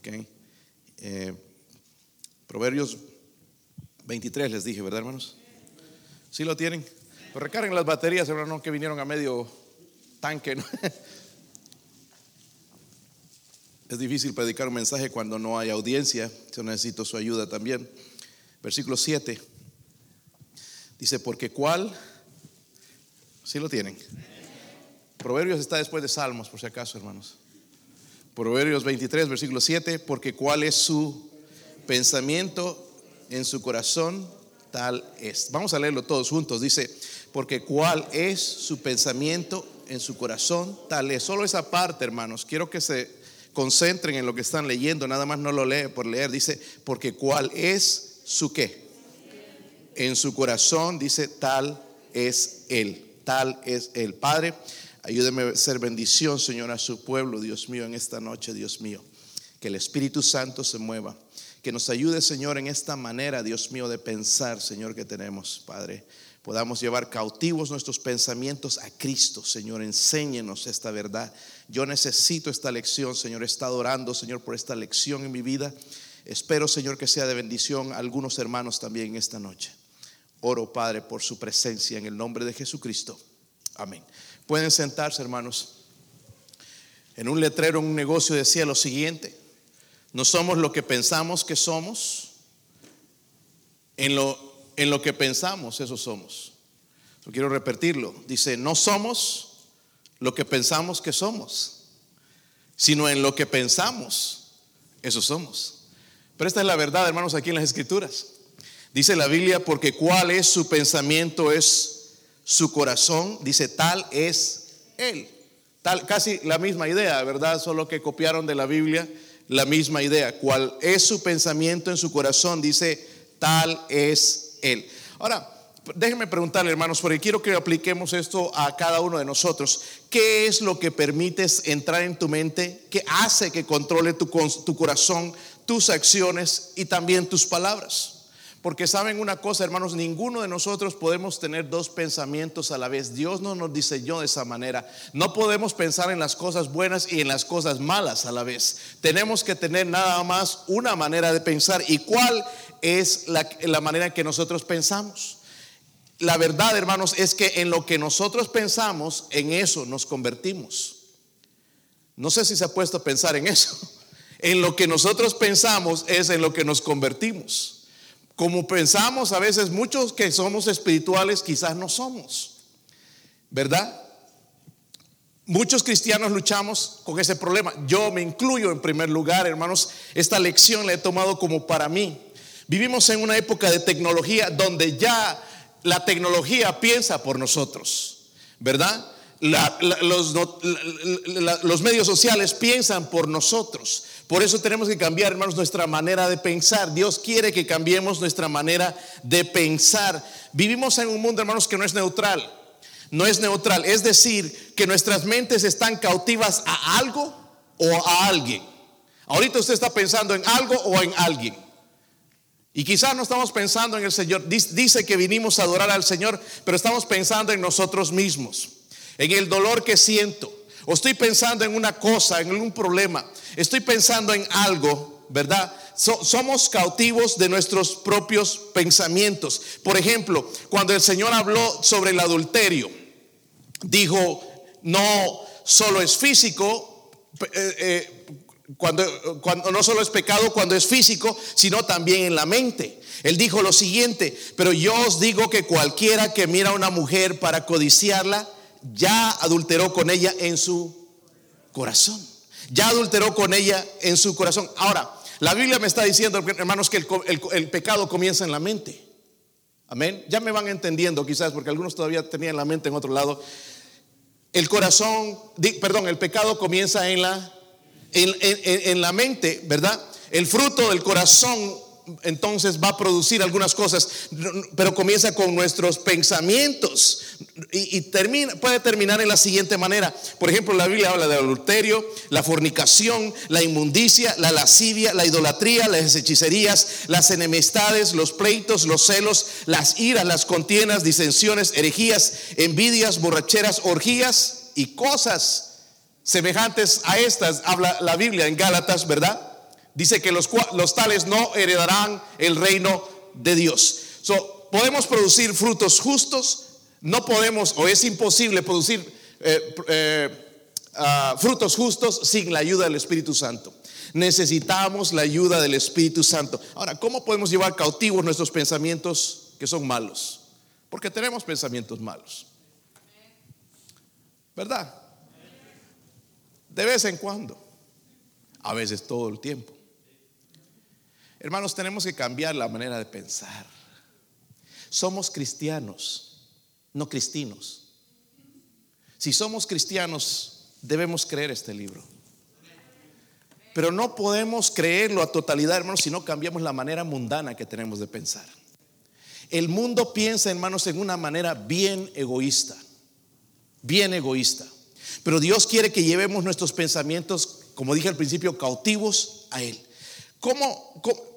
Okay. Eh, Proverbios 23 les dije, ¿verdad, hermanos? ¿Sí lo tienen? Pues recarguen las baterías, hermano, que vinieron a medio tanque. ¿no? Es difícil predicar un mensaje cuando no hay audiencia. Yo necesito su ayuda también. Versículo 7. Dice, porque cuál, ¿sí lo tienen? Proverbios está después de Salmos, por si acaso, hermanos. Proverbios 23, versículo 7, porque cuál es su pensamiento en su corazón, tal es. Vamos a leerlo todos juntos. Dice, porque cuál es su pensamiento en su corazón, tal es. Solo esa parte, hermanos. Quiero que se concentren en lo que están leyendo, nada más no lo lee por leer, dice, porque cuál es su qué. En su corazón dice, tal es Él, tal es el Padre, ayúdeme a ser bendición, Señor, a su pueblo, Dios mío, en esta noche, Dios mío. Que el Espíritu Santo se mueva. Que nos ayude, Señor, en esta manera, Dios mío, de pensar, Señor, que tenemos, Padre podamos llevar cautivos nuestros pensamientos a Cristo. Señor, enséñenos esta verdad. Yo necesito esta lección, Señor. He estado orando, Señor, por esta lección en mi vida. Espero, Señor, que sea de bendición a algunos hermanos también esta noche. Oro, Padre, por su presencia en el nombre de Jesucristo. Amén. Pueden sentarse, hermanos. En un letrero, en un negocio decía lo siguiente. No somos lo que pensamos que somos. En lo en lo que pensamos, eso somos. Quiero repetirlo. Dice, no somos lo que pensamos que somos, sino en lo que pensamos, eso somos. Pero esta es la verdad, hermanos, aquí en las escrituras. Dice la Biblia, porque cuál es su pensamiento es su corazón, dice, tal es él. Tal, casi la misma idea, ¿verdad? Solo que copiaron de la Biblia la misma idea. Cuál es su pensamiento en su corazón, dice, tal es él. Ahora, déjenme preguntarle, hermanos, porque quiero que apliquemos esto a cada uno de nosotros. ¿Qué es lo que permites entrar en tu mente? ¿Qué hace que controle tu, tu corazón, tus acciones y también tus palabras? Porque saben una cosa, hermanos, ninguno de nosotros podemos tener dos pensamientos a la vez. Dios no nos diseñó de esa manera. No podemos pensar en las cosas buenas y en las cosas malas a la vez. Tenemos que tener nada más una manera de pensar. ¿Y cuál es la, la manera en que nosotros pensamos? La verdad, hermanos, es que en lo que nosotros pensamos, en eso nos convertimos. No sé si se ha puesto a pensar en eso. En lo que nosotros pensamos es en lo que nos convertimos. Como pensamos a veces muchos que somos espirituales, quizás no somos. ¿Verdad? Muchos cristianos luchamos con ese problema. Yo me incluyo en primer lugar, hermanos. Esta lección la he tomado como para mí. Vivimos en una época de tecnología donde ya la tecnología piensa por nosotros, ¿verdad? los, los medios sociales piensan por nosotros. Por eso tenemos que cambiar, hermanos, nuestra manera de pensar. Dios quiere que cambiemos nuestra manera de pensar. Vivimos en un mundo, hermanos, que no es neutral. No es neutral. Es decir, que nuestras mentes están cautivas a algo o a alguien. Ahorita usted está pensando en algo o en alguien. Y quizás no estamos pensando en el Señor. Dice que vinimos a adorar al Señor, pero estamos pensando en nosotros mismos, en el dolor que siento, o estoy pensando en una cosa, en un problema, estoy pensando en algo, ¿verdad? somos cautivos de nuestros propios pensamientos. Por ejemplo, cuando el Señor habló sobre el adulterio, dijo, no solo es físico, eh, eh, cuando, cuando no solo es pecado cuando es físico, sino también en la mente. Él dijo lo siguiente, pero yo os digo que cualquiera que mira a una mujer para codiciarla, ya adulteró con ella en su corazón. Ya adulteró con ella en su corazón. Ahora, la Biblia me está diciendo, hermanos, que el, pecado comienza en la mente. Amén. Ya me van entendiendo quizás, porque algunos todavía tenían la mente en otro lado. El corazón, perdón, el pecado comienza en la, en la mente, ¿verdad? El fruto del corazón entonces va a producir algunas cosas, pero comienza con nuestros pensamientos y, termina, puede terminar en la siguiente manera. Por ejemplo, la Biblia habla del adulterio, la fornicación, la inmundicia, la lascivia, la idolatría, las hechicerías, las enemistades, los pleitos, los celos, las iras, las contiendas, disensiones, herejías, envidias, borracheras, orgías y cosas semejantes a estas. Habla la Biblia en Gálatas, ¿verdad? Dice que los, los tales no heredarán el reino de Dios. So, podemos producir frutos justos, no podemos o es imposible producir eh, eh, ah, frutos justos sin la ayuda del Espíritu Santo. Necesitamos la ayuda del Espíritu Santo. Ahora, ¿cómo podemos llevar cautivos nuestros pensamientos que son malos? Porque tenemos pensamientos malos. ¿Verdad? De vez en cuando. A veces todo el tiempo. Hermanos, tenemos que cambiar la manera de pensar. Somos cristianos, no cristinos. Si somos cristianos, debemos creer este libro. Pero no podemos creerlo a totalidad, hermanos, si no cambiamos la manera mundana que tenemos de pensar. El mundo piensa, hermanos, en una manera bien egoísta, bien egoísta. Pero Dios quiere que llevemos nuestros pensamientos, como dije al principio, cautivos a Él. ¿Cómo, cómo,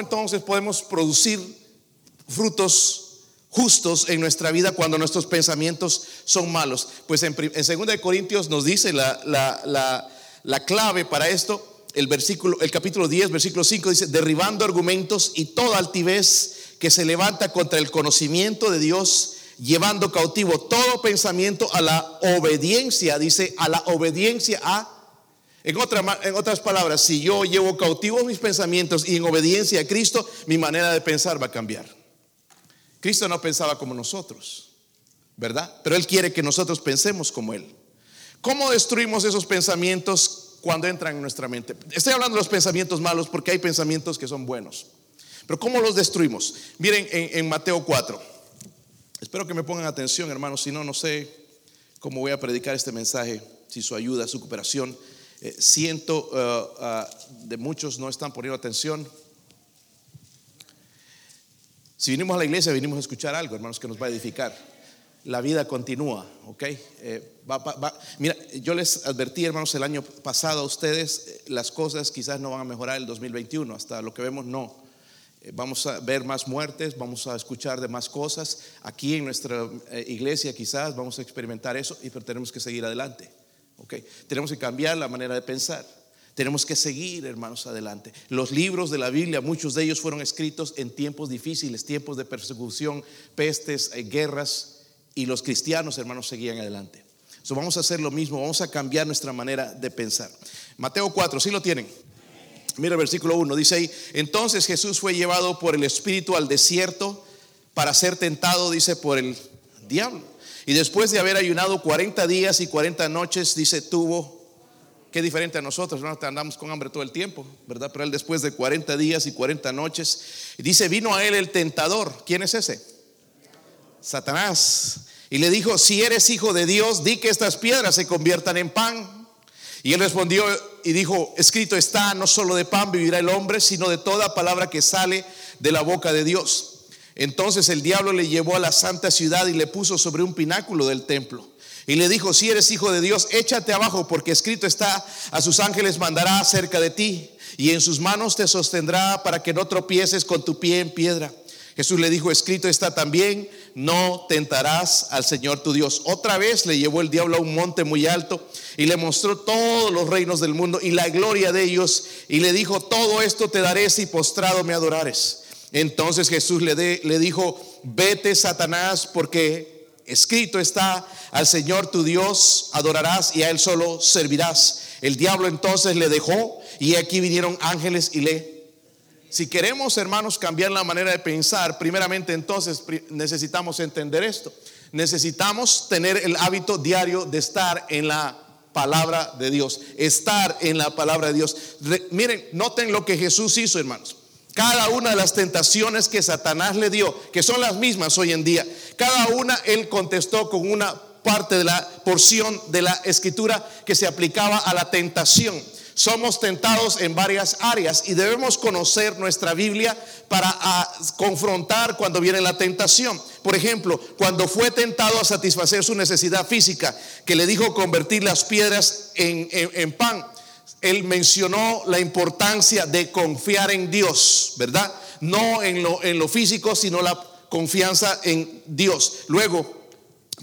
entonces podemos producir frutos justos en nuestra vida cuando nuestros pensamientos son malos? Pues en, en 2 Corintios nos dice la, la, la clave para esto el versículo, el capítulo 10, versículo 5 dice, derribando argumentos y toda altivez que se levanta contra el conocimiento de Dios, llevando cautivo todo pensamiento a la obediencia, dice, a la obediencia a en, en, otras palabras, si yo llevo cautivos mis pensamientos y en obediencia a Cristo, mi manera de pensar va a cambiar. Cristo no pensaba como nosotros, ¿verdad? Pero Él quiere que nosotros pensemos como Él. ¿Cómo destruimos esos pensamientos cuando entran en nuestra mente. Estoy hablando de los pensamientos malos porque hay pensamientos que son buenos. Pero ¿cómo los destruimos? Miren en, Mateo 4. Espero que me pongan atención, hermanos. Si no, no sé cómo voy a predicar este mensaje, si su ayuda, su cooperación. Eh, siento uh, de muchos no están poniendo atención. Si vinimos a la iglesia, vinimos a escuchar algo, hermanos, que nos va a edificar la vida continúa, ¿ok? Eh, Mira, yo les advertí, hermanos, el año pasado a ustedes, eh, las cosas quizás no van a mejorar el 2021, hasta lo que vemos no. Vamos a ver más muertes, vamos a escuchar de más cosas. Aquí en nuestra iglesia quizás vamos a experimentar eso, pero tenemos que seguir adelante, Tenemos que cambiar la manera de pensar. Tenemos que seguir, hermanos, adelante. Los libros de la Biblia, muchos de ellos fueron escritos en tiempos difíciles, tiempos de persecución, pestes, guerras, y los cristianos, hermanos, seguían adelante. So, vamos a hacer lo mismo, vamos a cambiar nuestra manera de pensar. Mateo 4, ¿sí lo tienen? Mira el versículo 1, dice ahí, entonces Jesús fue llevado por el Espíritu al desierto para ser tentado, dice, por el diablo. Y después de haber ayunado 40 días y 40 noches, dice, tuvo, qué diferente a nosotros, ¿no? andamos con hambre todo el tiempo, ¿verdad? Pero él después de 40 días y 40 noches, dice, vino a él el tentador. ¿Quién es ese? Satanás. Y le dijo, si eres hijo de Dios, di que estas piedras se conviertan en pan. Y él respondió y dijo, escrito está, no solo de pan vivirá el hombre, sino de toda palabra que sale de la boca de Dios. Entonces el diablo le llevó a la santa ciudad y le puso sobre un pináculo del templo. Y le dijo, si eres hijo de Dios, échate abajo, porque escrito está, a sus ángeles mandará cerca de ti, y en sus manos te sostendrá para que no tropieces con tu pie en piedra. Jesús le dijo, escrito está también, no tentarás al Señor tu Dios. Otra vez le llevó el diablo a un monte muy alto y le mostró todos los reinos del mundo y la gloria de ellos y le dijo, todo esto te daré si postrado me adorares. Entonces Jesús le, le dijo, vete Satanás porque escrito está, al Señor tu Dios adorarás y a Él solo servirás. El diablo entonces le dejó y aquí vinieron ángeles y le si queremos, hermanos, cambiar la manera de pensar, primeramente entonces necesitamos entender esto. Necesitamos tener el hábito diario de estar en la palabra de Dios. Estar en la palabra de Dios. miren, noten lo que Jesús hizo, hermanos. Cada una de las tentaciones que Satanás le dio, que son las mismas hoy en día, cada una él contestó con una parte de la porción de la escritura que se aplicaba a la tentación somos tentados en varias áreas y debemos conocer nuestra Biblia para ah, confrontar cuando viene la tentación. Por ejemplo, cuando fue tentado a satisfacer su necesidad física, que le dijo convertir las piedras en, pan, él mencionó la importancia de confiar en Dios, ¿verdad? No en lo, en lo físico, sino la confianza en Dios. Luego,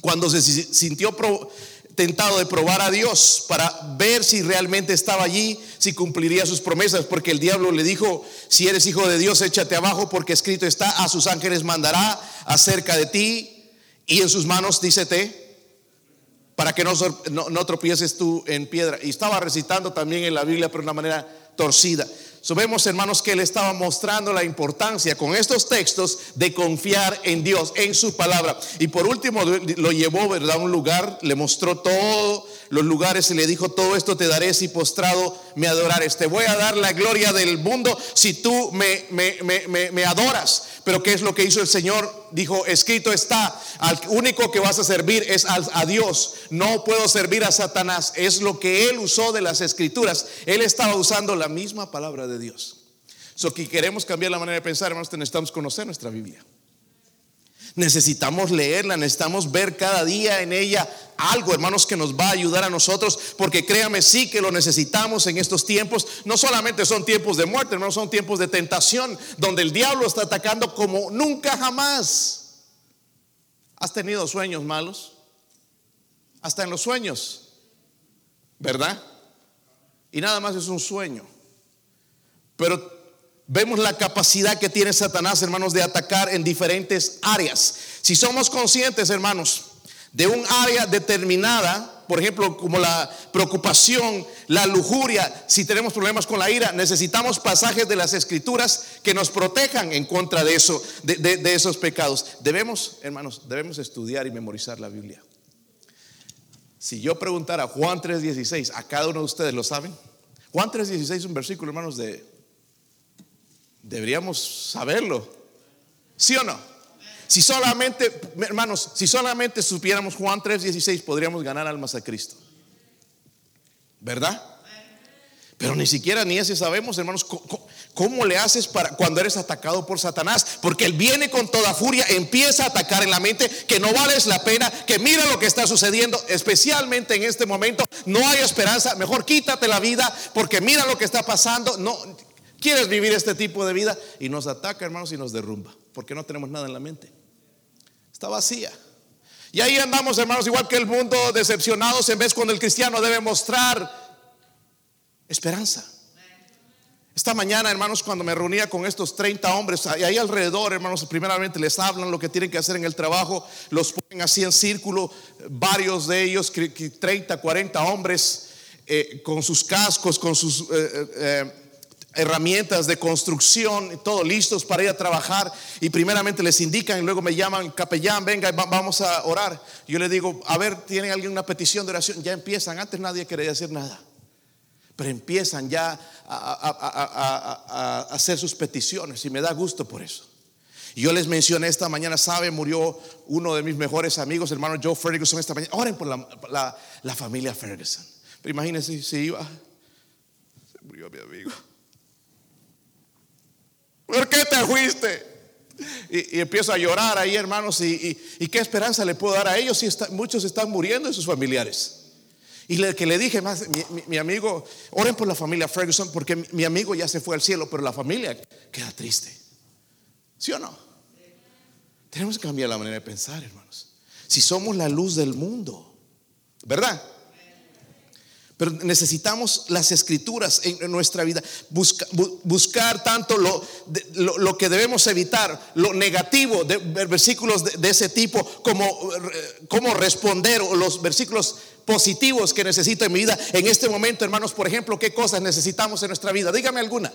cuando se sintió tentado de probar a Dios para ver si realmente estaba allí, si cumpliría sus promesas, porque el diablo le dijo, si eres hijo de Dios, échate abajo, porque escrito está, a sus ángeles mandará acerca de ti y en sus manos dícete, para que no, tropieces tú en piedra. Y estaba recitando también en la Biblia, pero de una manera torcida. So, vemos, hermanos, que él estaba mostrando la importancia con estos textos de confiar en Dios, en su palabra. Y por último, lo llevó. A un lugar, le mostró todos los lugares y le dijo: Todo esto te daré si postrado me adorares. Te voy a dar la gloria del mundo si tú me, me, me, me adoras. Pero ¿qué es lo que hizo el Señor? Dijo, escrito está, al único que vas a servir es a, Dios. No puedo servir a Satanás. Es lo que él usó de las escrituras. Él estaba usando la misma palabra de Dios. So que queremos cambiar la manera de pensar, hermanos, necesitamos conocer nuestra Biblia. Necesitamos leerla, necesitamos ver cada día en ella algo, hermanos, que nos va a ayudar a nosotros, porque créame, sí que lo necesitamos en estos tiempos. No solamente son tiempos de muerte, hermanos, son tiempos de tentación, donde el diablo está atacando como nunca jamás. ¿Has tenido sueños malos? Hasta en los sueños, ¿verdad? Y nada más es un sueño. Pero Vemos la capacidad que tiene Satanás, hermanos, de atacar en diferentes áreas. Si somos conscientes, hermanos, de un área determinada, por ejemplo, como la preocupación, la lujuria, si tenemos problemas con la ira, necesitamos pasajes de las escrituras que nos protejan en contra de eso, de, esos pecados. Debemos, hermanos, debemos estudiar y memorizar la Biblia. Si yo preguntara Juan 3:16, a cada uno de ustedes lo saben. Juan 3:16 es un versículo, hermanos, de Deberíamos saberlo. ¿Sí o no? Si solamente, hermanos, si solamente supiéramos Juan 3:16, podríamos ganar almas a Cristo. ¿Verdad? Pero ni siquiera ni ese sabemos, hermanos, cómo, le haces para cuando eres atacado por Satanás, porque él viene con toda furia, empieza a atacar en la mente que no vales la pena, que mira lo que está sucediendo, especialmente en este momento, no hay esperanza, mejor quítate la vida porque mira lo que está pasando, no ¿Quieres vivir este tipo de vida? Y nos ataca, hermanos, y nos derrumba, porque no tenemos nada en la mente. Está vacía. Y ahí andamos, hermanos, igual que el mundo, decepcionados en vez cuando el cristiano debe mostrar esperanza. Esta mañana, hermanos, cuando me reunía con estos 30 hombres, ahí alrededor, hermanos, primeramente les hablan lo que tienen que hacer en el trabajo, los ponen así en círculo, varios de ellos, 30, 40 hombres, eh, con sus cascos, con sus... Eh, eh, herramientas de construcción, todo listos para ir a trabajar y primeramente les indican y luego me llaman, capellán, venga, vamos a orar. Yo le digo, a ver, ¿tiene alguien una petición de oración? Ya empiezan, antes nadie quería decir nada, pero empiezan ya a, hacer sus peticiones y me da gusto por eso. Yo les mencioné esta mañana, sabe, murió uno de mis mejores amigos, hermano Joe Ferguson, esta mañana. Oren por la, la familia Ferguson. Pero imagínense si iba, se murió mi amigo. ¿Por qué te fuiste? Y, empiezo a llorar ahí, hermanos. Y, qué esperanza le puedo dar a ellos si muchos están muriendo de sus familiares? Y le, que le dije más, mi, amigo, oren por la familia Ferguson porque mi, amigo ya se fue al cielo, pero la familia queda triste. ¿Sí o no? Tenemos que cambiar la manera de pensar, hermanos. Si somos la luz del mundo, ¿verdad? Pero necesitamos las escrituras en nuestra vida. buscar tanto lo, lo, que debemos evitar, lo negativo de versículos de, ese tipo, como, como responder, o los versículos positivos que necesito en mi vida. En este momento, hermanos, por ejemplo, ¿qué cosas necesitamos en nuestra vida? Dígame alguna.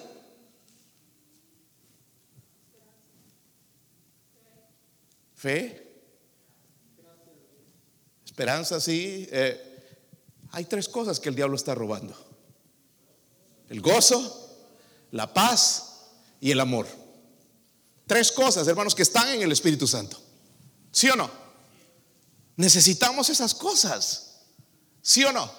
Fe. Esperanza, sí. Eh, hay tres cosas que el diablo está robando. El gozo, la paz y el amor. Tres cosas, hermanos, que están en el Espíritu Santo. ¿Sí o no? Necesitamos esas cosas. ¿Sí o no?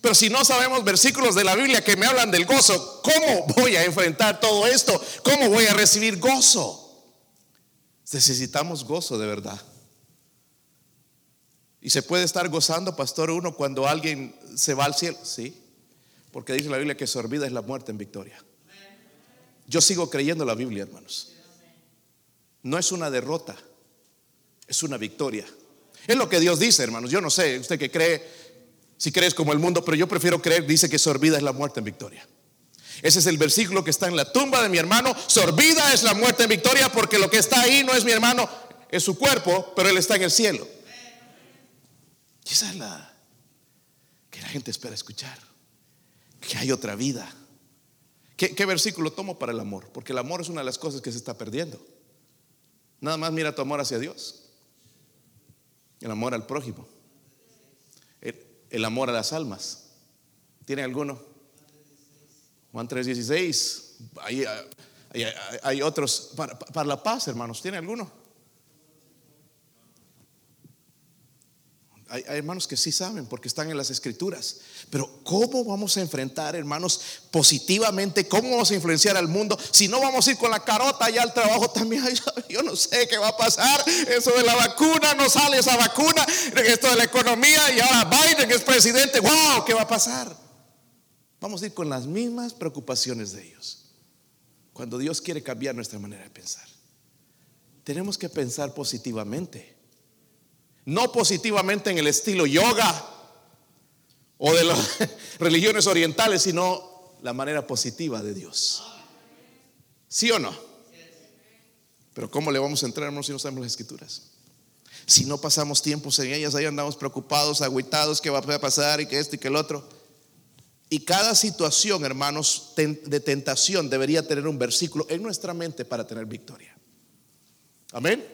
Pero si no sabemos versículos de la Biblia que me hablan del gozo, ¿cómo voy a enfrentar todo esto? ¿Cómo voy a recibir gozo? Necesitamos gozo de verdad. Y se puede estar gozando, pastor, uno cuando alguien se va al cielo. Sí, porque dice la Biblia que sorbida es la muerte en victoria. Yo sigo creyendo la Biblia, hermanos. No es una derrota, es una victoria. Es lo que Dios dice, hermanos. Yo no sé, usted que cree si crees como el mundo, pero yo prefiero creer, dice que sorbida es la muerte en victoria. Ese es el versículo que está en la tumba de mi hermano. Sorbida es la muerte en victoria porque lo que está ahí no es mi hermano, es su cuerpo, pero él está en el cielo. Y es la que la gente espera escuchar. Que hay otra vida. ¿Qué, ¿Qué, versículo tomo para el amor? Porque el amor es una de las cosas que se está perdiendo. Nada más mira tu amor hacia Dios. El amor al prójimo el amor a las almas. ¿Tiene alguno? Juan 3:16. Hay, hay, hay, otros para, para la paz, hermanos. ¿Tiene alguno? Hay, hermanos que sí saben porque están en las escrituras. Pero ¿cómo vamos a enfrentar, hermanos, positivamente? ¿Cómo vamos a influenciar al mundo? Si no vamos a ir con la carota allá al trabajo también. Yo no sé qué va a pasar. Eso de la vacuna, no sale esa vacuna. Esto de la economía y ahora Biden es presidente. ¡Wow! ¿Qué va a pasar? Vamos a ir con las mismas preocupaciones de ellos. Cuando Dios quiere cambiar nuestra manera de pensar. Tenemos que pensar positivamente. No positivamente en el estilo yoga o de las religiones orientales, sino la manera positiva de Dios. ¿Sí o no? Pero ¿cómo le vamos a entrar, hermanos, si no sabemos las escrituras? Si no pasamos tiempos en ellas, ahí andamos preocupados, agüitados, qué va a pasar y que esto y que el otro. Y cada situación, hermanos, de tentación debería tener un versículo en nuestra mente para tener victoria. Amén.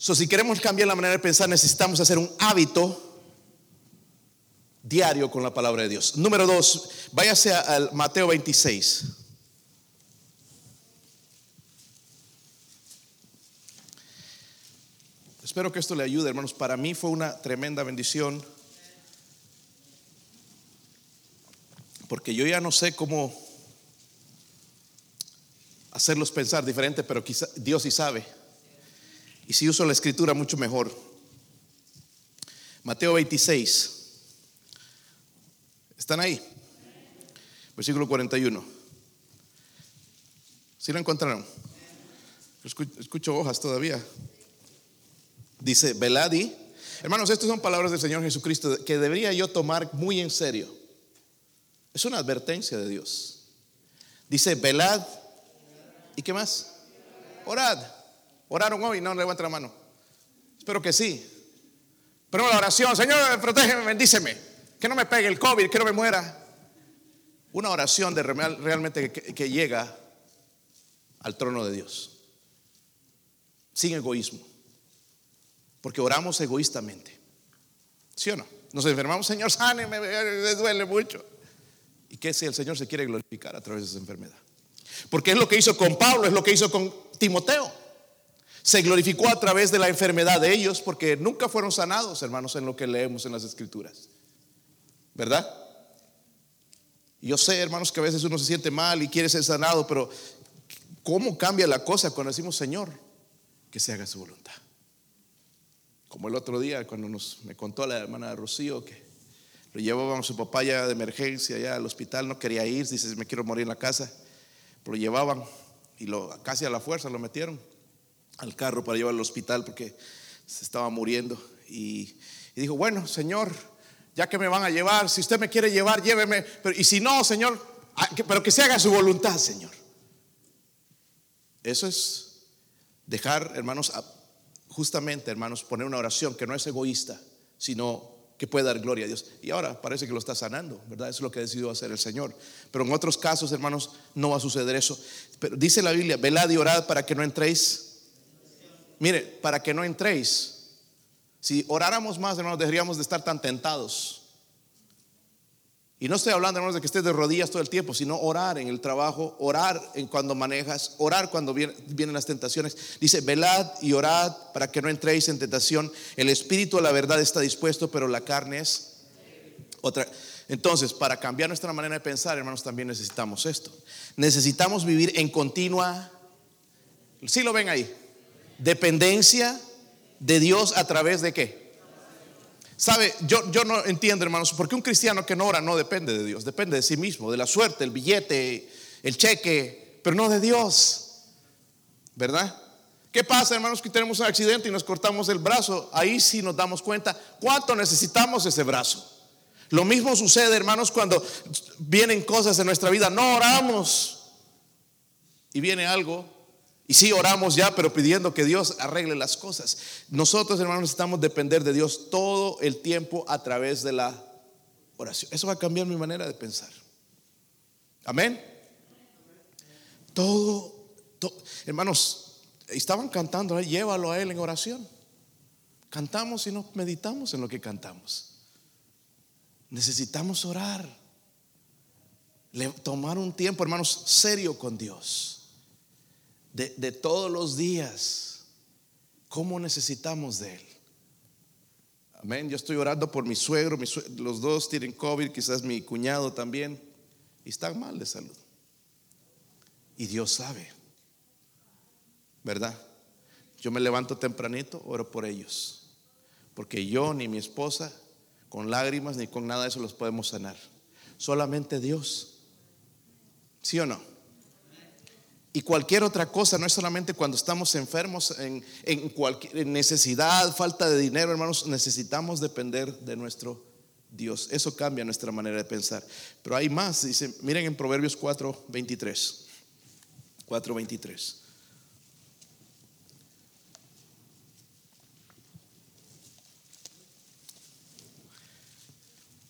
So, si queremos cambiar la manera de pensar, necesitamos hacer un hábito diario con la palabra de Dios. Número dos, váyase al Mateo 26. Espero que esto le ayude, hermanos. Para mí fue una tremenda bendición. Porque yo ya no sé cómo hacerlos pensar diferente, pero quizá Dios sí sabe. Y si uso la escritura, mucho mejor. Mateo 26. ¿Están ahí? Versículo 41. ¿Sí lo encontraron? Escucho, hojas todavía. Dice, veladi. Hermanos, estas son palabras del Señor Jesucristo que debería yo tomar muy en serio. Es una advertencia de Dios. Dice, velad. ¿Y qué más? Orad. ¿Oraron hoy? No, levanta la mano. Espero que sí. Pero la oración, Señor, protégeme, bendíceme. Que no me pegue el COVID, que no me muera. Una oración de realmente que, llega al trono de Dios. Sin egoísmo. Porque oramos egoístamente. ¿Sí o no? Nos enfermamos, Señor, sáneme, me duele mucho. ¿Y qué si el Señor se quiere glorificar a través de esa enfermedad? Porque es lo que hizo con Pablo, es lo que hizo con Timoteo se glorificó a través de la enfermedad de ellos porque nunca fueron sanados, hermanos, en lo que leemos en las escrituras. ¿Verdad? Yo sé, hermanos, que a veces uno se siente mal y quiere ser sanado, pero ¿cómo cambia la cosa cuando decimos, Señor, que se haga su voluntad? Como el otro día, cuando nos, me contó la hermana Rocío que lo llevaban a su papá ya de emergencia, ya al hospital, no quería ir, dice, me quiero morir en la casa. Pero lo llevaban y lo, casi a la fuerza lo metieron al carro para llevar al hospital porque se estaba muriendo. Y, dijo, bueno, Señor, ya que me van a llevar, si usted me quiere llevar, lléveme. Pero, y si no, Señor, ah, pero que se haga su voluntad, Señor. Eso es dejar, hermanos, justamente, hermanos, poner una oración que no es egoísta, sino que puede dar gloria a Dios. Y ahora parece que lo está sanando, ¿verdad? Eso es lo que ha decidido hacer el Señor. Pero en otros casos, hermanos, no va a suceder eso. Pero dice la Biblia, velad y orad para que no entréis Mire, para que no entréis. Si oráramos más, hermanos, deberíamos de estar tan tentados. Y no estoy hablando, hermanos, de que estés de rodillas todo el tiempo, sino orar en el trabajo, orar en cuando manejas, orar cuando vienen, las tentaciones. Dice, velad y orad para que no entréis en tentación. El espíritu la verdad está dispuesto, pero la carne es otra. Entonces, para cambiar nuestra manera de pensar, hermanos, también necesitamos esto. Necesitamos vivir en continua. Si lo ven ahí? Dependencia de Dios a través de qué? Sabe, yo, yo no entiendo, hermanos, porque un cristiano que no ora no depende de Dios, depende de sí mismo, de la suerte, el billete, el cheque, pero no de Dios, ¿verdad? ¿Qué pasa, hermanos, que tenemos un accidente y nos cortamos el brazo? Ahí sí nos damos cuenta cuánto necesitamos ese brazo. Lo mismo sucede, hermanos, cuando vienen cosas en nuestra vida. No oramos y viene algo. Y sí oramos ya, pero pidiendo que Dios arregle las cosas. Nosotros, hermanos, necesitamos depender de Dios todo el tiempo a través de la oración. Eso va a cambiar mi manera de pensar. Amén. Todo, hermanos, estaban cantando, llévalo a Él en oración. Cantamos y no meditamos en lo que cantamos. Necesitamos orar. tomar un tiempo, hermanos, serio con Dios. De, de todos los días. ¿Cómo necesitamos de Él? Amén. Yo estoy orando por mi suegro, los dos tienen COVID, quizás mi cuñado también, y están mal de salud. Y Dios sabe, ¿verdad? Yo me levanto tempranito, oro por ellos, porque yo ni mi esposa con lágrimas ni con nada de eso los podemos sanar. Solamente Dios. ¿Sí o no? Y cualquier otra cosa, no es solamente cuando estamos enfermos, en, cualquier necesidad, falta de dinero, hermanos, necesitamos depender de nuestro Dios. Eso cambia nuestra manera de pensar. Pero hay más, dice, miren en Proverbios 4, 23. 4, 23.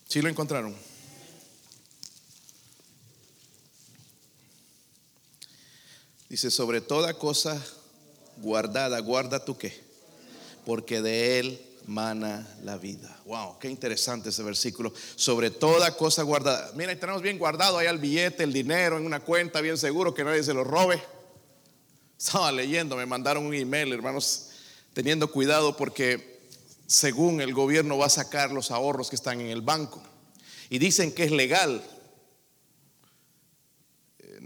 ¿Sí lo encontraron? Dice, sobre toda cosa guardada, guarda tú qué, porque de él mana la vida. Wow, qué interesante ese versículo. Sobre toda cosa guardada. Mira, tenemos bien guardado ahí el billete, el dinero en una cuenta, bien seguro que nadie se lo robe. Estaba leyendo, me mandaron un email, hermanos, teniendo cuidado porque según el gobierno va a sacar los ahorros que están en el banco. Y dicen que es legal.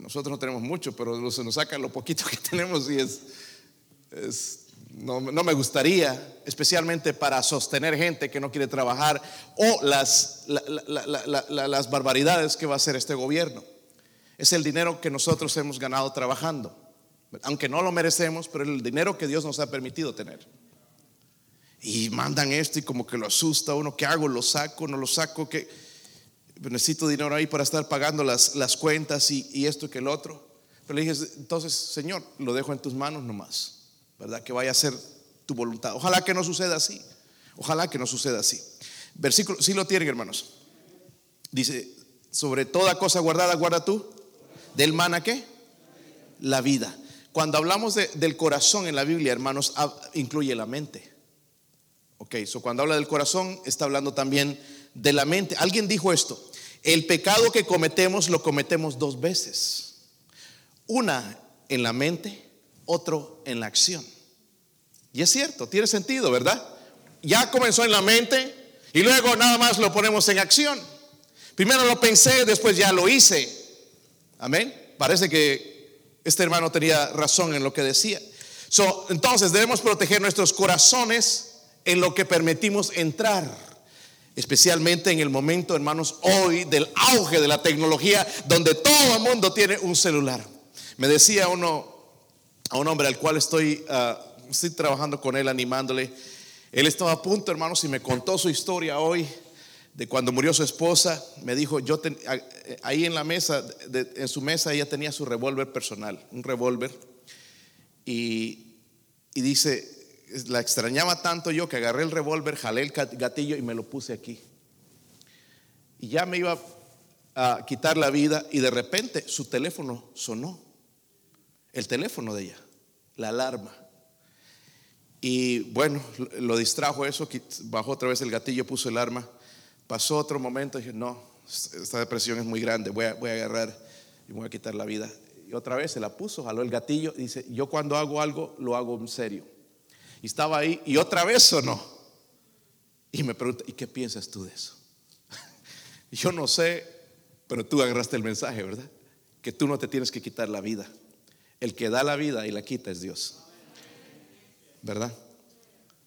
Nosotros no tenemos mucho, pero se nos sacan lo poquito que tenemos y es, no, me gustaría, especialmente para sostener gente que no quiere trabajar o las, las barbaridades que va a hacer este gobierno. Es el dinero que nosotros hemos ganado trabajando, aunque no lo merecemos, pero el dinero que Dios nos ha permitido tener y mandan esto y como que lo asusta uno, ¿qué hago? ¿Lo saco? ¿No lo saco? que Necesito dinero ahí para estar pagando las, las cuentas y, y, esto que el otro. Pero le dije, entonces, Señor, lo dejo en tus manos nomás, ¿verdad? Que vaya a ser tu voluntad. Ojalá que no suceda así. Ojalá que no suceda así. Versículo, si lo tienen, hermanos. Dice, sobre toda cosa guardada, guarda tú. ¿Del mana qué? La vida. Cuando hablamos del corazón en la Biblia, hermanos, incluye la mente. Ok, so cuando habla del corazón, está hablando también de la mente. Alguien dijo esto: el pecado que cometemos lo cometemos dos veces. Una en la mente, otro en la acción. Y es cierto, tiene sentido, ¿verdad? Ya comenzó en la mente y luego nada más lo ponemos en acción. Primero lo pensé, después ya lo hice. Amén. Parece que este hermano tenía razón en lo que decía. So, entonces debemos proteger nuestros corazones en lo que permitimos entrar, especialmente en el momento, hermanos, hoy del auge de la tecnología, donde todo mundo tiene un celular. Me decía uno, a un hombre al cual estoy, ah, estoy trabajando con él, animándole, él estaba a punto, hermanos, y me contó su historia hoy de cuando murió su esposa. Me dijo, yo ahí en la mesa, en su mesa, ella tenía su revólver personal, un revólver, y, y dice, la extrañaba tanto yo que agarré el revólver, jalé el gatillo y me lo puse aquí. Y ya me iba a quitar la vida y de repente su teléfono sonó. El teléfono de ella, la alarma. Y bueno, lo distrajo eso, bajó otra vez el gatillo, puso el arma. Pasó otro momento dije, no, esta depresión es muy grande, voy a, voy a agarrar y voy a quitar la vida. Y otra vez se la puso, jaló el gatillo y dice, yo cuando hago algo, lo hago en serio. Y estaba ahí y otra vez sonó. Y me pregunta, ¿y qué piensas tú de eso? Yo no sé, pero tú agarraste el mensaje, ¿verdad? Que tú no te tienes que quitar la vida. El que da la vida y la quita es Dios. ¿Verdad?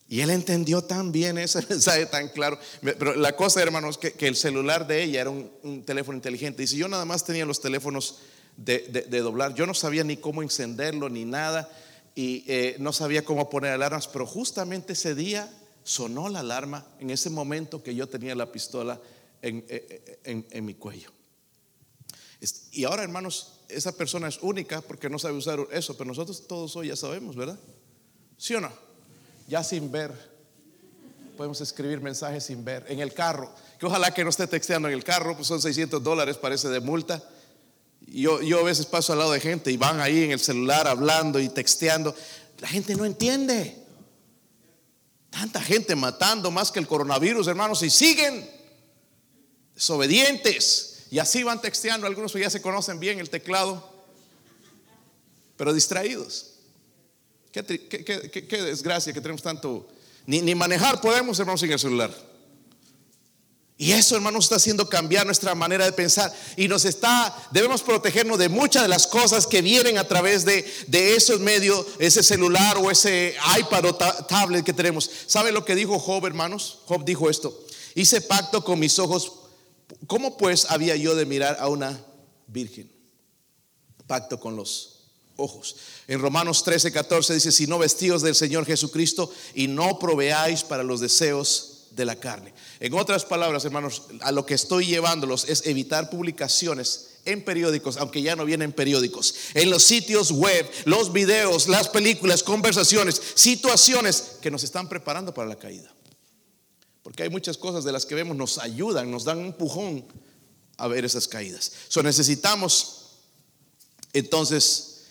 Y él entendió tan bien ese mensaje tan claro. Pero la cosa, hermanos, que, que el celular de ella era un, teléfono inteligente. Y si yo nada más tenía los teléfonos de, de, doblar, yo no sabía ni cómo encenderlo ni nada. Y eh, no sabía cómo poner alarmas, pero justamente ese día sonó la alarma en ese momento que yo tenía la pistola en, eh, en, en mi cuello. Y ahora, hermanos, esa persona es única porque no sabe usar eso, pero nosotros todos hoy ya sabemos, ¿verdad? ¿Sí o no? Ya sin ver. Podemos escribir mensajes sin ver. En el carro. Que ojalá que no esté texteando en el carro, pues son 600 dólares, parece de multa. Yo, yo a veces paso al lado de gente y van ahí en el celular hablando y texteando. La gente no entiende. Tanta gente matando más que el coronavirus, hermanos, y siguen desobedientes. Y así van texteando, algunos ya se conocen bien el teclado, pero distraídos. Qué, desgracia que tenemos tanto. Ni, ni manejar podemos, hermanos, sin el celular. Y eso, hermanos, está haciendo cambiar nuestra manera de pensar. Y nos está, debemos protegernos de muchas de las cosas que vienen a través de, de esos medios, ese celular o ese iPad o tablet que tenemos. ¿Sabe lo que dijo Job, hermanos? Job dijo esto. Hice pacto con mis ojos ¿Cómo pues había yo de mirar a una virgen? Pacto con los ojos. En Romanos 13, 14 dice, si no vestidos del Señor Jesucristo y no proveáis para los deseos de la carne. En otras palabras, hermanos, a lo que estoy llevándolos es evitar publicaciones en periódicos, aunque ya no vienen periódicos, en los sitios web, los videos, las películas, conversaciones, situaciones que nos están preparando para la caída. Porque hay muchas cosas de las que vemos nos ayudan, nos dan un empujón a ver esas caídas. So necesitamos entonces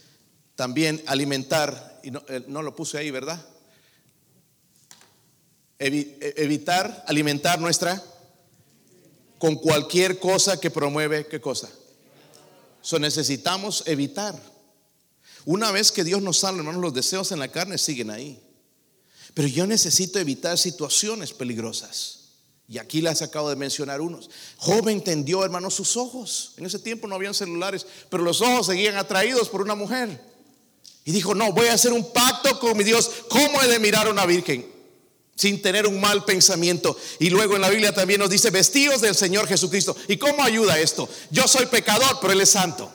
también alimentar, y no, eh, lo puse ahí, ¿verdad? E, evitar alimentar nuestra con cualquier cosa que promueve, ¿qué cosa? So necesitamos evitar. Una vez que Dios nos salva, hermanos, los deseos en la carne siguen ahí. Pero yo necesito evitar situaciones peligrosas. Y aquí les acabo de mencionar unos. Joven tendió, hermano, sus ojos. En ese tiempo no habían celulares, pero los ojos seguían atraídos por una mujer. Y dijo, no, voy a hacer un pacto con mi Dios. ¿Cómo he de mirar a una virgen? Sin tener un mal pensamiento. Y luego en la Biblia también nos dice, vestidos del Señor Jesucristo. ¿Y cómo ayuda esto? Yo soy pecador, pero Él es santo.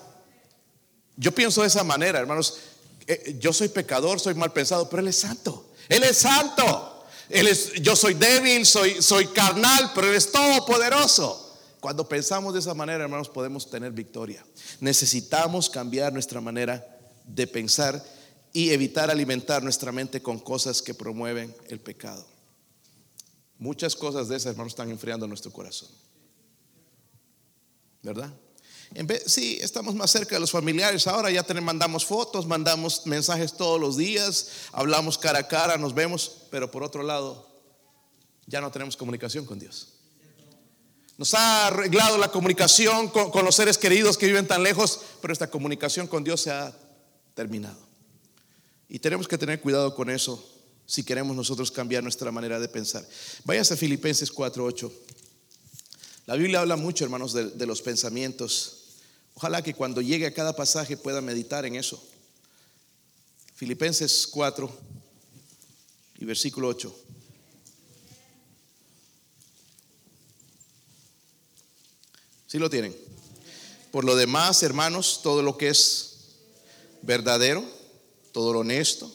Yo pienso de esa manera, hermanos. Eh, yo soy pecador, soy mal pensado, pero Él es santo. Él es santo. Yo soy débil, soy, soy carnal, pero Él es todopoderoso. Cuando pensamos de esa manera, hermanos, podemos tener victoria. Necesitamos cambiar nuestra manera de pensar y evitar alimentar nuestra mente con cosas que promueven el pecado. Muchas cosas de esas, hermanos, están enfriando nuestro corazón. ¿Verdad? En vez, sí, estamos más cerca de los familiares. Ahora ya tenemos, mandamos fotos, mandamos mensajes todos los días, hablamos cara a cara, nos vemos, pero por otro lado, ya no tenemos comunicación con Dios. Nos ha arreglado la comunicación con, con los seres queridos que viven tan lejos, pero esta comunicación con Dios se ha terminado. Y tenemos que tener cuidado con eso si queremos nosotros cambiar nuestra manera de pensar. Váyase a Filipenses 4:8. La Biblia habla mucho, hermanos, de, de los pensamientos. Ojalá que cuando llegue a cada pasaje pueda meditar en eso. Filipenses 4 y versículo 8. ¿Sí lo tienen? Por lo demás, hermanos, todo lo que es verdadero, todo lo honesto,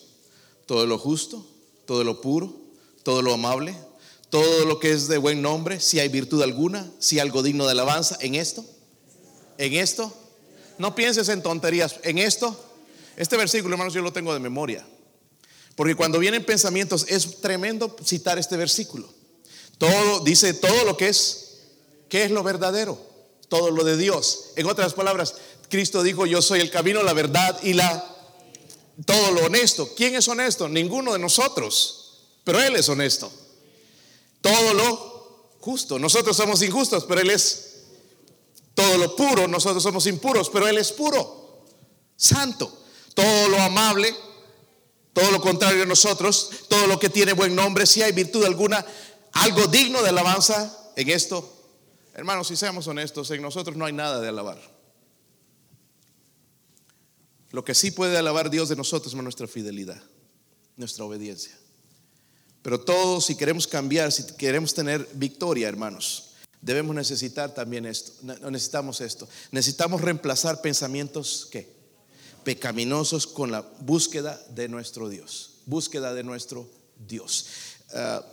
todo lo justo, todo lo puro, todo lo amable, todo lo que es de buen nombre, si hay virtud alguna, si algo digno de alabanza, en esto en esto. No pienses en tonterías. En esto. Este versículo, hermanos, yo lo tengo de memoria. Porque cuando vienen pensamientos es tremendo citar este versículo. Todo dice todo lo que es, ¿qué es lo verdadero? Todo lo de Dios. En otras palabras, Cristo dijo, "Yo soy el camino, la verdad y la todo lo honesto." ¿Quién es honesto? Ninguno de nosotros, pero él es honesto. Todo lo justo. Nosotros somos injustos, pero él es todo lo puro, nosotros somos impuros, pero Él es puro, santo. Todo lo amable, todo lo contrario a nosotros, todo lo que tiene buen nombre, si hay virtud alguna, algo digno de alabanza en esto. Hermanos, si seamos honestos, en nosotros no hay nada de alabar. Lo que sí puede alabar Dios de nosotros es nuestra fidelidad, nuestra obediencia. Pero todos, si queremos cambiar, si queremos tener victoria, hermanos, debemos necesitar también esto. Necesitamos esto. Necesitamos reemplazar pensamientos ¿qué? pecaminosos con la búsqueda de nuestro Dios. Búsqueda de nuestro Dios. Ah,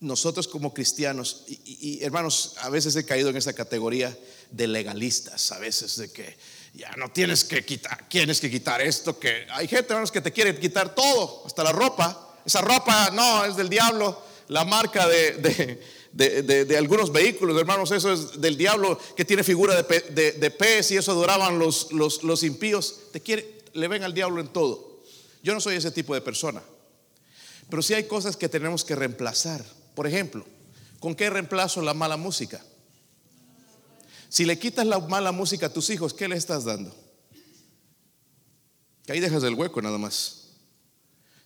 nosotros como cristianos, y, hermanos, a veces he caído en esa categoría de legalistas, a veces de que ya no tienes que quitar, tienes que quitar esto, que hay gente, hermanos, que te quiere quitar todo, hasta la ropa. Esa ropa no, es del diablo, la marca de, de, algunos vehículos, hermanos, eso es del diablo que tiene figura de, pez y eso adoraban los, los, los impíos. Te quiere, le ven al diablo en todo. Yo no soy ese tipo de persona, pero sí hay cosas que tenemos que reemplazar. Por ejemplo, ¿con qué reemplazo la mala música? Si le quitas la mala música a tus hijos, ¿qué le estás dando? Que ahí dejas el hueco nada más.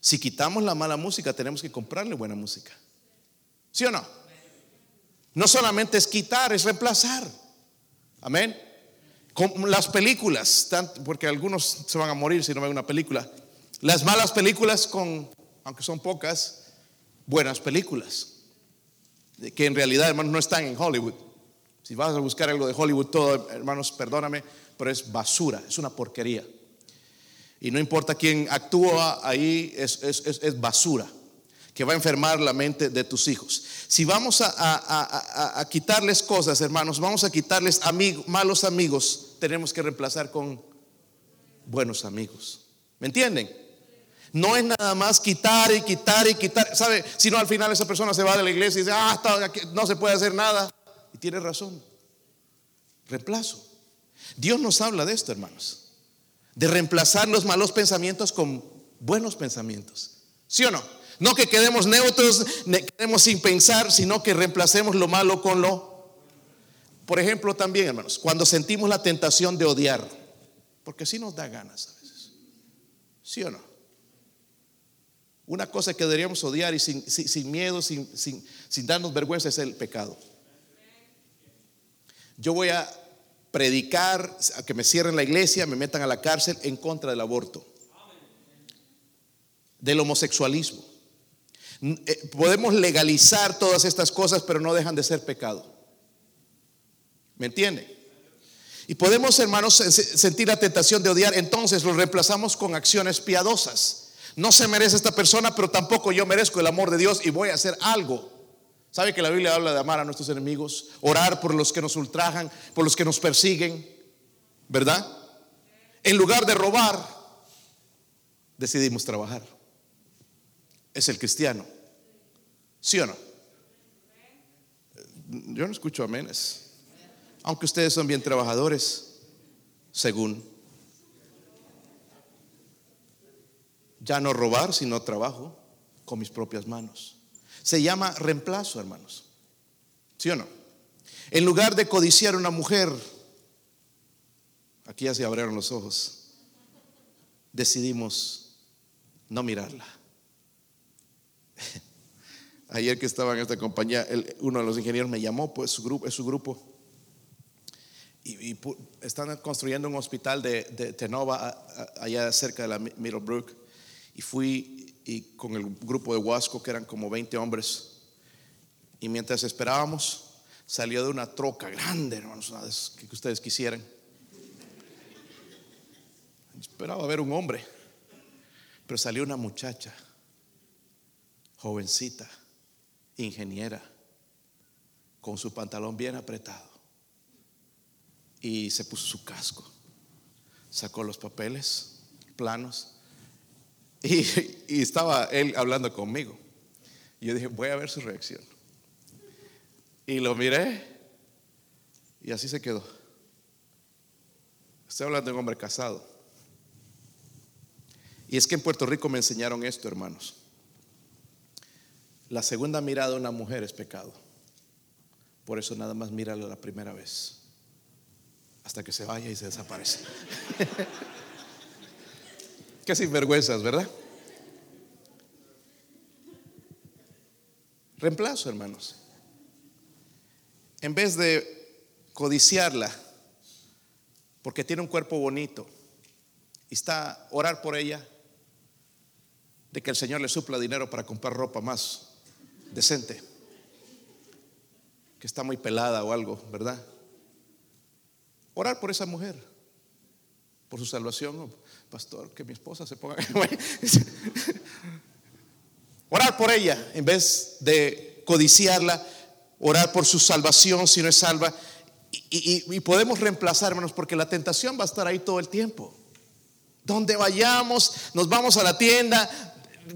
Si quitamos la mala música, tenemos que comprarle buena música. ¿Sí o no? No solamente es quitar, es reemplazar. Amén. Las películas, porque algunos se van a morir si no ven una película. Las malas películas con, aunque son pocas, buenas películas que en realidad, hermanos, no están en Hollywood. Si vas a buscar algo de Hollywood, todo, hermanos, perdóname, pero es basura, es una porquería. Y no importa quién actúa ahí, es, basura que va a enfermar la mente de tus hijos. Si vamos a, quitarles cosas, hermanos, vamos a quitarles malos amigos, tenemos que reemplazar con buenos amigos. ¿Me entienden? No es nada más quitar y quitar y quitar, ¿sabe? Si no, al final esa persona se va de la iglesia y dice, ah, no se puede hacer nada. Y tiene razón. Reemplazo. Dios nos habla de esto, hermanos. De reemplazar los malos pensamientos con buenos pensamientos. ¿Sí o no? No que quedemos neutros, quedemos sin pensar, sino que reemplacemos lo malo con lo. Por ejemplo, también, hermanos, cuando sentimos la tentación de odiar, porque así nos da ganas a veces. ¿Sí o no? Una cosa que deberíamos odiar y sin, miedo, sin, sin darnos vergüenza es el pecado. Yo voy a predicar a que me cierren la iglesia, me metan a la cárcel en contra del aborto, del homosexualismo. Eh, podemos legalizar todas estas cosas, pero no dejan de ser pecado. ¿Me entiende? Y podemos, hermanos, sentir la tentación de odiar, entonces lo reemplazamos con acciones piadosas. No se merece esta persona, pero tampoco yo merezco el amor de Dios y voy a hacer algo. ¿Sabe que la Biblia habla de amar a nuestros enemigos? Orar por los que nos ultrajan, por los que nos persiguen, ¿verdad? En lugar de robar, decidimos trabajar. Es el cristiano. ¿Sí o no? Yo no escucho aménes. Aunque ustedes son bien trabajadores, según ya no robar, sino trabajo con mis propias manos. Se llama reemplazo, hermanos. ¿Sí o no? En lugar de codiciar a una mujer, aquí ya se abrieron los ojos, decidimos no mirarla. Ayer que estaba en esta compañía, uno de los ingenieros me llamó, pues su grupo, es su grupo. Y, están construyendo un hospital de, Tenova, allá cerca de la Middlebrook y fui y con el grupo de Huasco, que eran como 20 hombres, y mientras esperábamos, salió de una troca grande, hermanos, que ustedes quisieran. Esperaba ver un hombre, pero salió una muchacha, jovencita, ingeniera, con su pantalón bien apretado, y se puso su casco, sacó los papeles, planos, y, estaba él hablando conmigo. Y yo dije, voy a ver su reacción. Y lo miré y así se quedó. Estoy hablando de un hombre casado. Y es que en Puerto Rico me enseñaron esto, hermanos. La segunda mirada de una mujer es pecado. Por eso nada más mírala la primera vez. Hasta que se vaya y se desaparece. Qué sinvergüenzas, ¿verdad? Reemplazo, hermanos. En vez de codiciarla, porque tiene un cuerpo bonito, y está orar por ella, de que el Señor le supla dinero para comprar ropa más decente, que está muy pelada o algo, ¿verdad? Orar por esa mujer por su salvación. Pastor, que mi esposa se ponga. orar por ella en vez de codiciarla, orar por su salvación si no es salva. Y, podemos reemplazar, hermanos, porque la tentación va a estar ahí todo el tiempo. Donde vayamos, nos vamos a la tienda,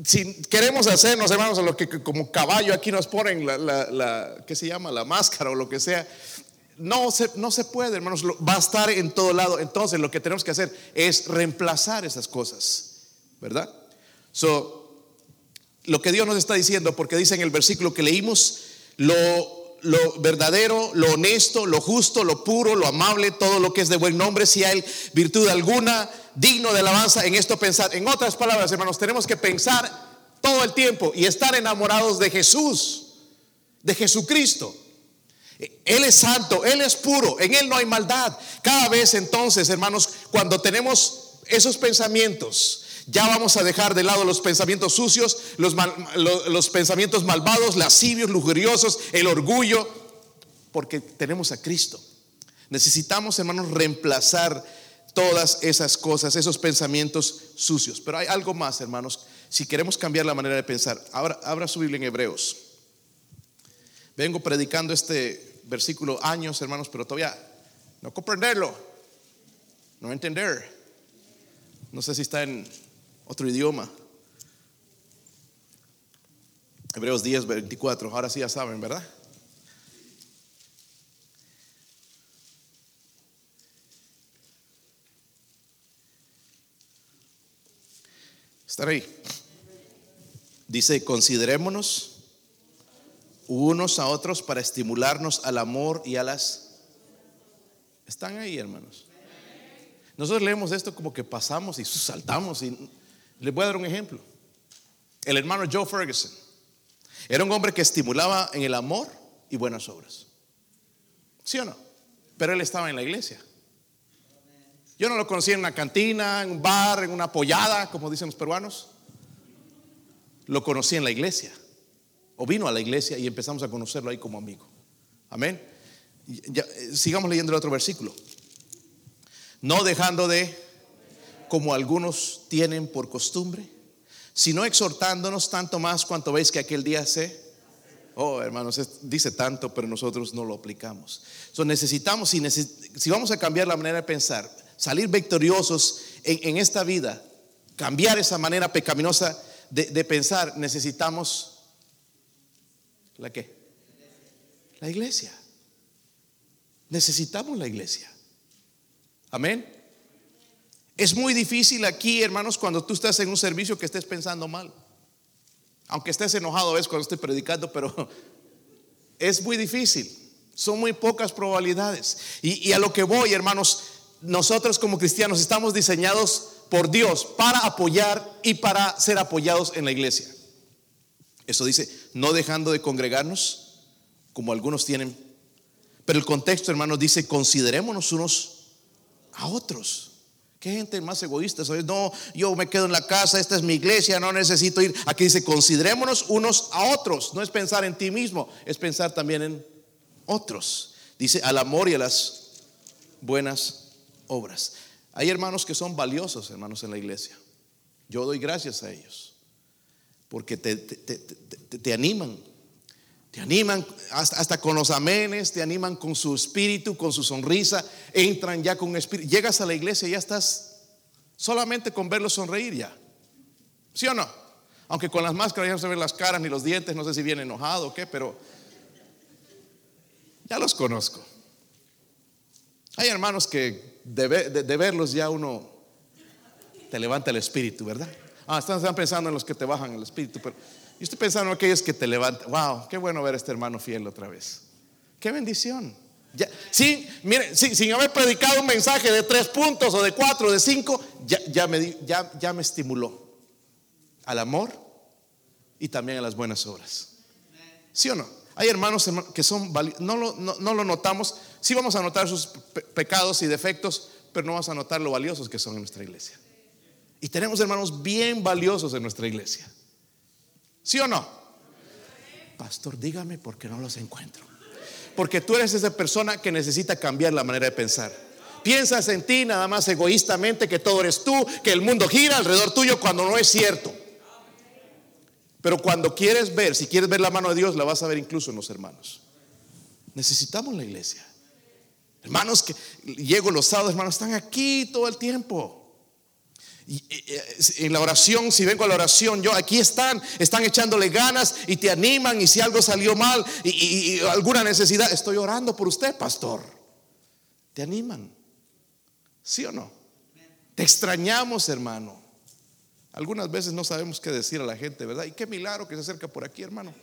si queremos hacernos, hermanos, a lo que como caballo aquí nos ponen la, la, ¿qué se llama? La máscara o lo que sea. No se, no se puede, hermanos, va a estar en todo lado. Entonces lo que tenemos que hacer es reemplazar esas cosas, ¿verdad? So, lo que Dios nos está diciendo, porque dice en el versículo que leímos, lo, verdadero, lo honesto, lo justo, lo puro, lo amable, todo lo que es de buen nombre, si hay virtud alguna, digno de alabanza, en esto pensar. En otras palabras, hermanos, tenemos que pensar todo el tiempo y estar enamorados de Jesús, de Jesucristo. Él es santo, Él es puro, en Él no hay maldad. Cada vez entonces, hermanos, cuando tenemos esos pensamientos, ya vamos a dejar de lado los pensamientos sucios, los, pensamientos malvados, lascivios, lujuriosos, el orgullo, porque tenemos a Cristo. Necesitamos, hermanos, reemplazar todas esas cosas, esos pensamientos sucios. Pero hay algo más, hermanos, si queremos cambiar la manera de pensar. Abra, abra su Biblia en Hebreos. Vengo predicando este versículo años, hermanos, pero todavía no comprenderlo, no entender. No sé si está en otro idioma. Hebreos 10, 24. Ahora sí ya saben, ¿verdad? Estar ahí. Dice, considerémonos unos a otros para estimularnos al amor y a las... Están ahí, hermanos. Nosotros leemos esto como que pasamos y saltamos. Y les voy a dar un ejemplo. El hermano Joe Ferguson era un hombre que estimulaba en el amor y buenas obras. ¿Sí o no? Pero él estaba en la iglesia. Yo no lo conocía en una cantina, en un bar, en una pollada, como dicen los peruanos. Lo conocí en la iglesia o vino a la iglesia y empezamos a conocerlo ahí como amigo. Amén. Eh, sigamos leyendo el otro versículo. No dejando de, como algunos tienen por costumbre, sino exhortándonos tanto más cuanto veis que aquel día se... Oh, hermanos, dice tanto, pero nosotros no lo aplicamos. So, necesitamos, si, vamos a cambiar la manera de pensar, salir victoriosos en, esta vida, cambiar esa manera pecaminosa de pensar, necesitamos ¿La qué? La iglesia. Necesitamos la iglesia. Amén. Es muy difícil aquí, hermanos, cuando tú estás en un servicio que estés pensando mal. Aunque estés enojado a veces cuando estoy predicando, pero es muy difícil. Son muy pocas probabilidades. Y, y a lo que voy, hermanos, nosotros como cristianos estamos diseñados por Dios para apoyar y para ser apoyados en la iglesia. Eso dice, no dejando de congregarnos, como algunos tienen. Pero el contexto, hermanos, dice, considerémonos unos a otros. ¿Qué gente más egoísta? ¿sabes? No, yo me quedo en la casa, esta es mi iglesia, no necesito ir. Aquí dice, considerémonos unos a otros. No es pensar en ti mismo, es pensar también en otros. Dice, al amor y a las buenas obras. Hay hermanos que son valiosos, hermanos, en la iglesia. Yo doy gracias a ellos porque te, te, animan. Te animan hasta, con los amenes, te animan con su espíritu, con su sonrisa, entran ya con espíritu. Llegas a la iglesia y ya estás solamente con verlos sonreír ya. ¿Sí o no? Aunque con las máscaras ya no se ven las caras ni los dientes, no sé si viene enojado o qué, pero ya los conozco. Hay hermanos que de verlos ya uno te levanta el espíritu, ¿verdad? Ah, están, pensando en los que te bajan el espíritu, pero yo estoy pensando en aquellos que te levantan. Wow, qué bueno ver a este hermano fiel otra vez. Qué bendición. Ya, mire, sin haber predicado un mensaje de tres puntos o de cuatro, de cinco, ya, me, ya, ya me estimuló al amor y también a las buenas obras. ¿Sí o no? Hay hermanos que son, no lo, no, lo notamos, sí vamos a notar sus pecados y defectos, pero no vamos a notar lo valiosos que son en nuestra iglesia. Y tenemos hermanos bien valiosos en nuestra iglesia. ¿Sí o no? Pastor, dígame por qué no los encuentro. Porque tú eres esa persona que necesita cambiar la manera de pensar. piensas en ti nada más egoístamente, que todo eres tú, que el mundo gira alrededor tuyo cuando no es cierto. Pero cuando quieres ver, si quieres ver la mano de Dios, la vas a ver incluso en los hermanos. Necesitamos la iglesia. Hermanos que llego los sábados, hermanos, están aquí todo el tiempo. En la oración, si vengo a la oración, yo aquí están, están echándole ganas y te animan. Y si algo salió mal y, alguna necesidad, estoy orando por usted, pastor. Te animan, ¿sí o no? Te extrañamos, hermano. Algunas veces no sabemos qué decir a la gente, ¿verdad? Y qué milagro que se acerca por aquí, hermano.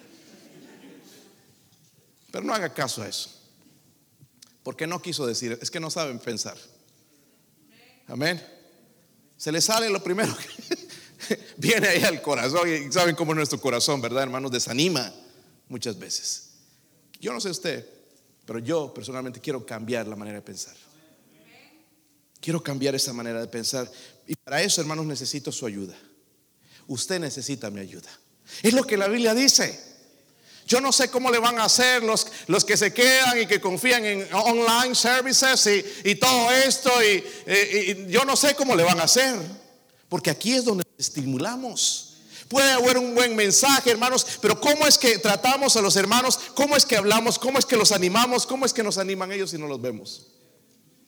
Pero no haga caso a eso. Porque no quiso decir, es que no saben pensar. Amén. Se le sale lo primero que viene ahí al corazón. Y saben cómo nuestro corazón, ¿verdad, hermanos? Desanima muchas veces. Yo no sé usted, pero yo personalmente quiero cambiar la manera de pensar. Quiero cambiar esa manera de pensar. Y para eso, hermanos, necesito su ayuda. Usted necesita mi ayuda. Es lo que la Biblia dice. Yo no sé cómo le van a hacer los, los que se quedan y que confían en online services y, todo esto. Y, yo no sé cómo le van a hacer. Porque aquí es donde estimulamos. Puede haber un buen mensaje, hermanos, pero ¿cómo es que tratamos a los hermanos? ¿Cómo es que hablamos? ¿Cómo es que los animamos? ¿Cómo es que nos animan ellos si no los vemos?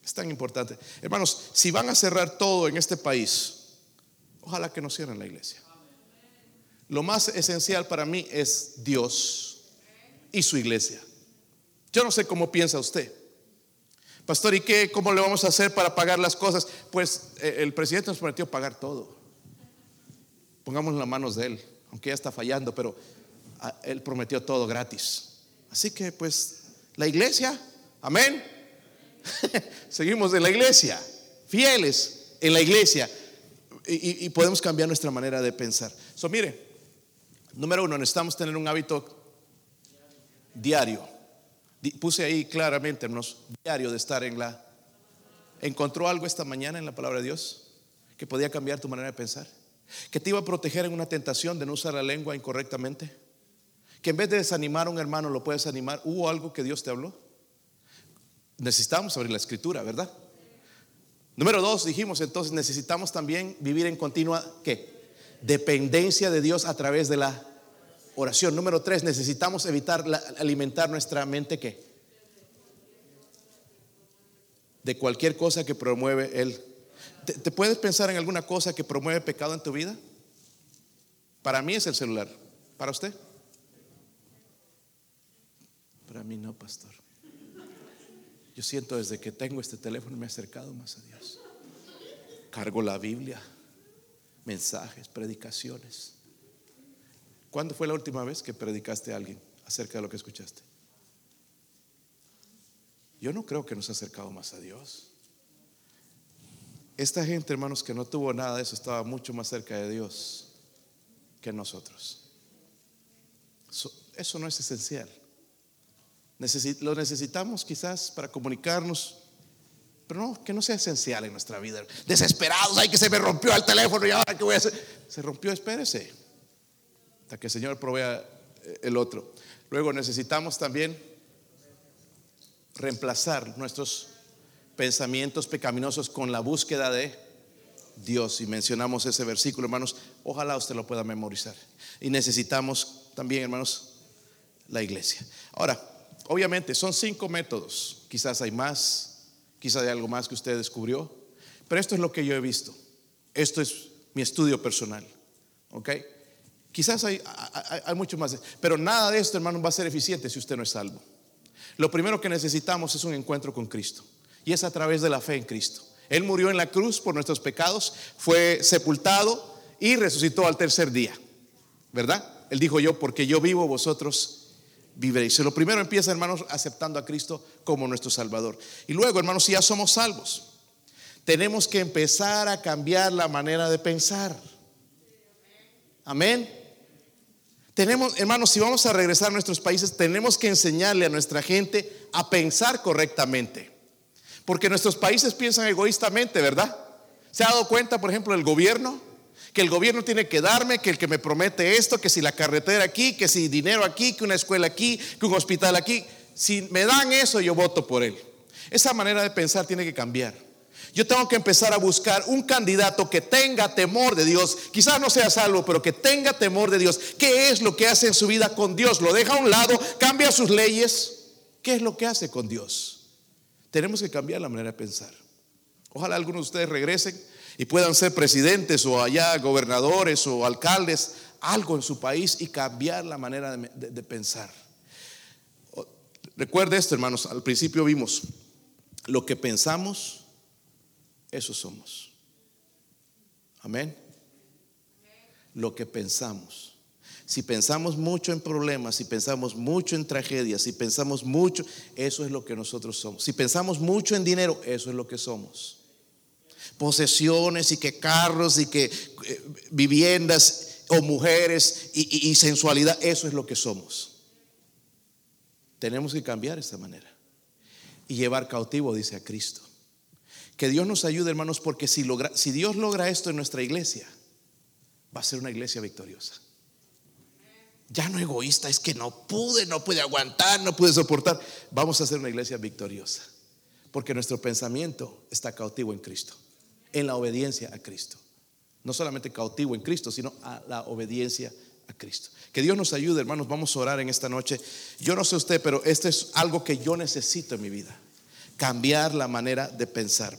Es tan importante. Hermanos, si van a cerrar todo en este país, ojalá que no cierren la iglesia. Lo más esencial para mí es Dios y su iglesia. Yo no sé cómo piensa usted. Pastor, ¿y qué? ¿Cómo le vamos a hacer para pagar las cosas? Pues eh, el presidente nos prometió pagar todo. Pongamos las manos de él, aunque ya está fallando, pero ah, él prometió todo gratis. Así que pues la iglesia, amén. Seguimos en la iglesia, fieles en la iglesia. Y, y podemos cambiar nuestra manera de pensar. So, mire, Número uno, necesitamos tener un hábito diario. Puse ahí claramente, hermanos, diario de estar en la... ¿Encontró algo esta mañana en la palabra de Dios que podía cambiar tu manera de pensar? ¿Que te iba a proteger en una tentación de no usar la lengua incorrectamente? ¿Que en vez de desanimar a un hermano lo puedes animar? ¿Hubo algo que Dios te habló? Necesitamos abrir la escritura, ¿verdad? Número dos, dijimos entonces, necesitamos también vivir en continua, ¿qué? Dependencia de Dios a través de la oración. Número tres, necesitamos evitar alimentar nuestra mente que de cualquier cosa que promueve Él. ¿Te, puedes pensar en alguna cosa que promueve pecado en tu vida? Para mí es el celular. ¿Para usted? Para mí no, pastor. Yo siento desde que tengo este teléfono me he acercado más a Dios. Cargo la Biblia mensajes, predicaciones. ¿Cuándo fue la última vez que predicaste a alguien acerca de lo que escuchaste? Yo no creo que nos ha acercado más a Dios. Esta gente, hermanos, que no tuvo nada de eso, estaba mucho más cerca de Dios que nosotros. Eso, no es esencial. lo necesitamos quizás para comunicarnos pero no, que no sea esencial en nuestra vida. Desesperados, ay que se me rompió el teléfono y ahora qué voy a hacer. Se rompió, espérese. Hasta que el Señor provea eh, el otro. Luego necesitamos también reemplazar nuestros pensamientos pecaminosos con la búsqueda de Dios. Y mencionamos ese versículo, hermanos. Ojalá usted lo pueda memorizar. Y necesitamos también, hermanos, la iglesia. Ahora, obviamente son cinco métodos. Quizás hay más quizá de algo más que usted descubrió, pero esto es lo que yo he visto. Esto es mi estudio personal. ¿Ok? Quizás hay, hay, mucho más, pero nada de esto, hermano, va a ser eficiente si usted no es salvo. Lo primero que necesitamos es un encuentro con Cristo, y es a través de la fe en Cristo. Él murió en la cruz por nuestros pecados, fue sepultado y resucitó al tercer día, ¿verdad? Él dijo yo, porque yo vivo, vosotros viviréis. Lo primero empieza, hermanos, aceptando a Cristo como nuestro Salvador. Y luego, hermanos, si ya somos salvos, tenemos que empezar a cambiar la manera de pensar. Amén. Tenemos, hermanos, si vamos a regresar a nuestros países, tenemos que enseñarle a nuestra gente a pensar correctamente. Porque nuestros países piensan egoístamente, ¿verdad? ¿Se ha dado cuenta, por ejemplo, el gobierno? Que el gobierno tiene que darme, que el que me promete esto, que si la carretera aquí, que si dinero aquí, que una escuela aquí, que un hospital aquí. Si me dan eso, yo voto por él. Esa manera de pensar tiene que cambiar. Yo tengo que empezar a buscar un candidato que tenga temor de Dios. Quizás no sea salvo, pero que tenga temor de Dios. ¿Qué es lo que hace en su vida con Dios? ¿Lo deja a un lado? ¿Cambia sus leyes? ¿Qué es lo que hace con Dios? Tenemos que cambiar la manera de pensar. Ojalá algunos de ustedes regresen y puedan ser presidentes o allá gobernadores o alcaldes, algo en su país y cambiar la manera de, pensar. Recuerde esto, hermanos, al principio vimos lo que pensamos eso somos. Amén. Lo que pensamos. Si pensamos mucho en problemas, si pensamos mucho en tragedias, si pensamos mucho, eso es lo que nosotros somos. Si pensamos mucho en dinero, eso es lo que somos. Posesiones y que carros y que eh, viviendas o mujeres y sensualidad, eso es lo que somos. Tenemos que cambiar esta manera y llevar cautivo, dice a Cristo. Que Dios nos ayude, hermanos, porque si, si Dios logra esto en nuestra iglesia, va a ser una iglesia victoriosa. Ya no egoísta, es que no pude, no pude aguantar, no pude soportar. Vamos a ser una iglesia victoriosa, porque nuestro pensamiento está cautivo en Cristo, en la obediencia a Cristo. No solamente cautivo en Cristo, sino a la obediencia a Cristo. Que Dios nos ayude, hermanos. Vamos a orar en esta noche. Yo no sé usted, pero esto es algo que yo necesito en mi vida cambiar la manera de pensar.